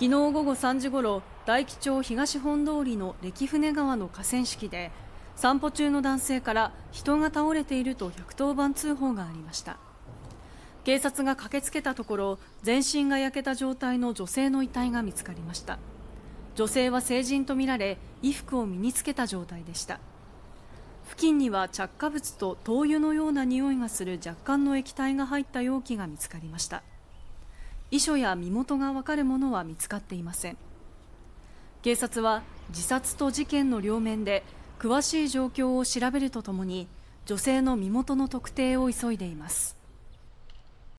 昨日午後3時ごろ大樹町東本通りの歴船川の河川敷で散歩中の男性から人が倒れていると110番通報がありました。警察が駆けつけたところ全身が焼けた状態の女性の遺体が見つかりました。女性は成人とみられ衣服を身につけた状態でした。付近には着火物と灯油のような匂いがする若干の液体が入った容器が見つかりました。遺書や身元がわかるものは見つかっていません。警察は自殺と事件の両面で詳しい状況を調べるとともに女性の身元の特定を急いでいます。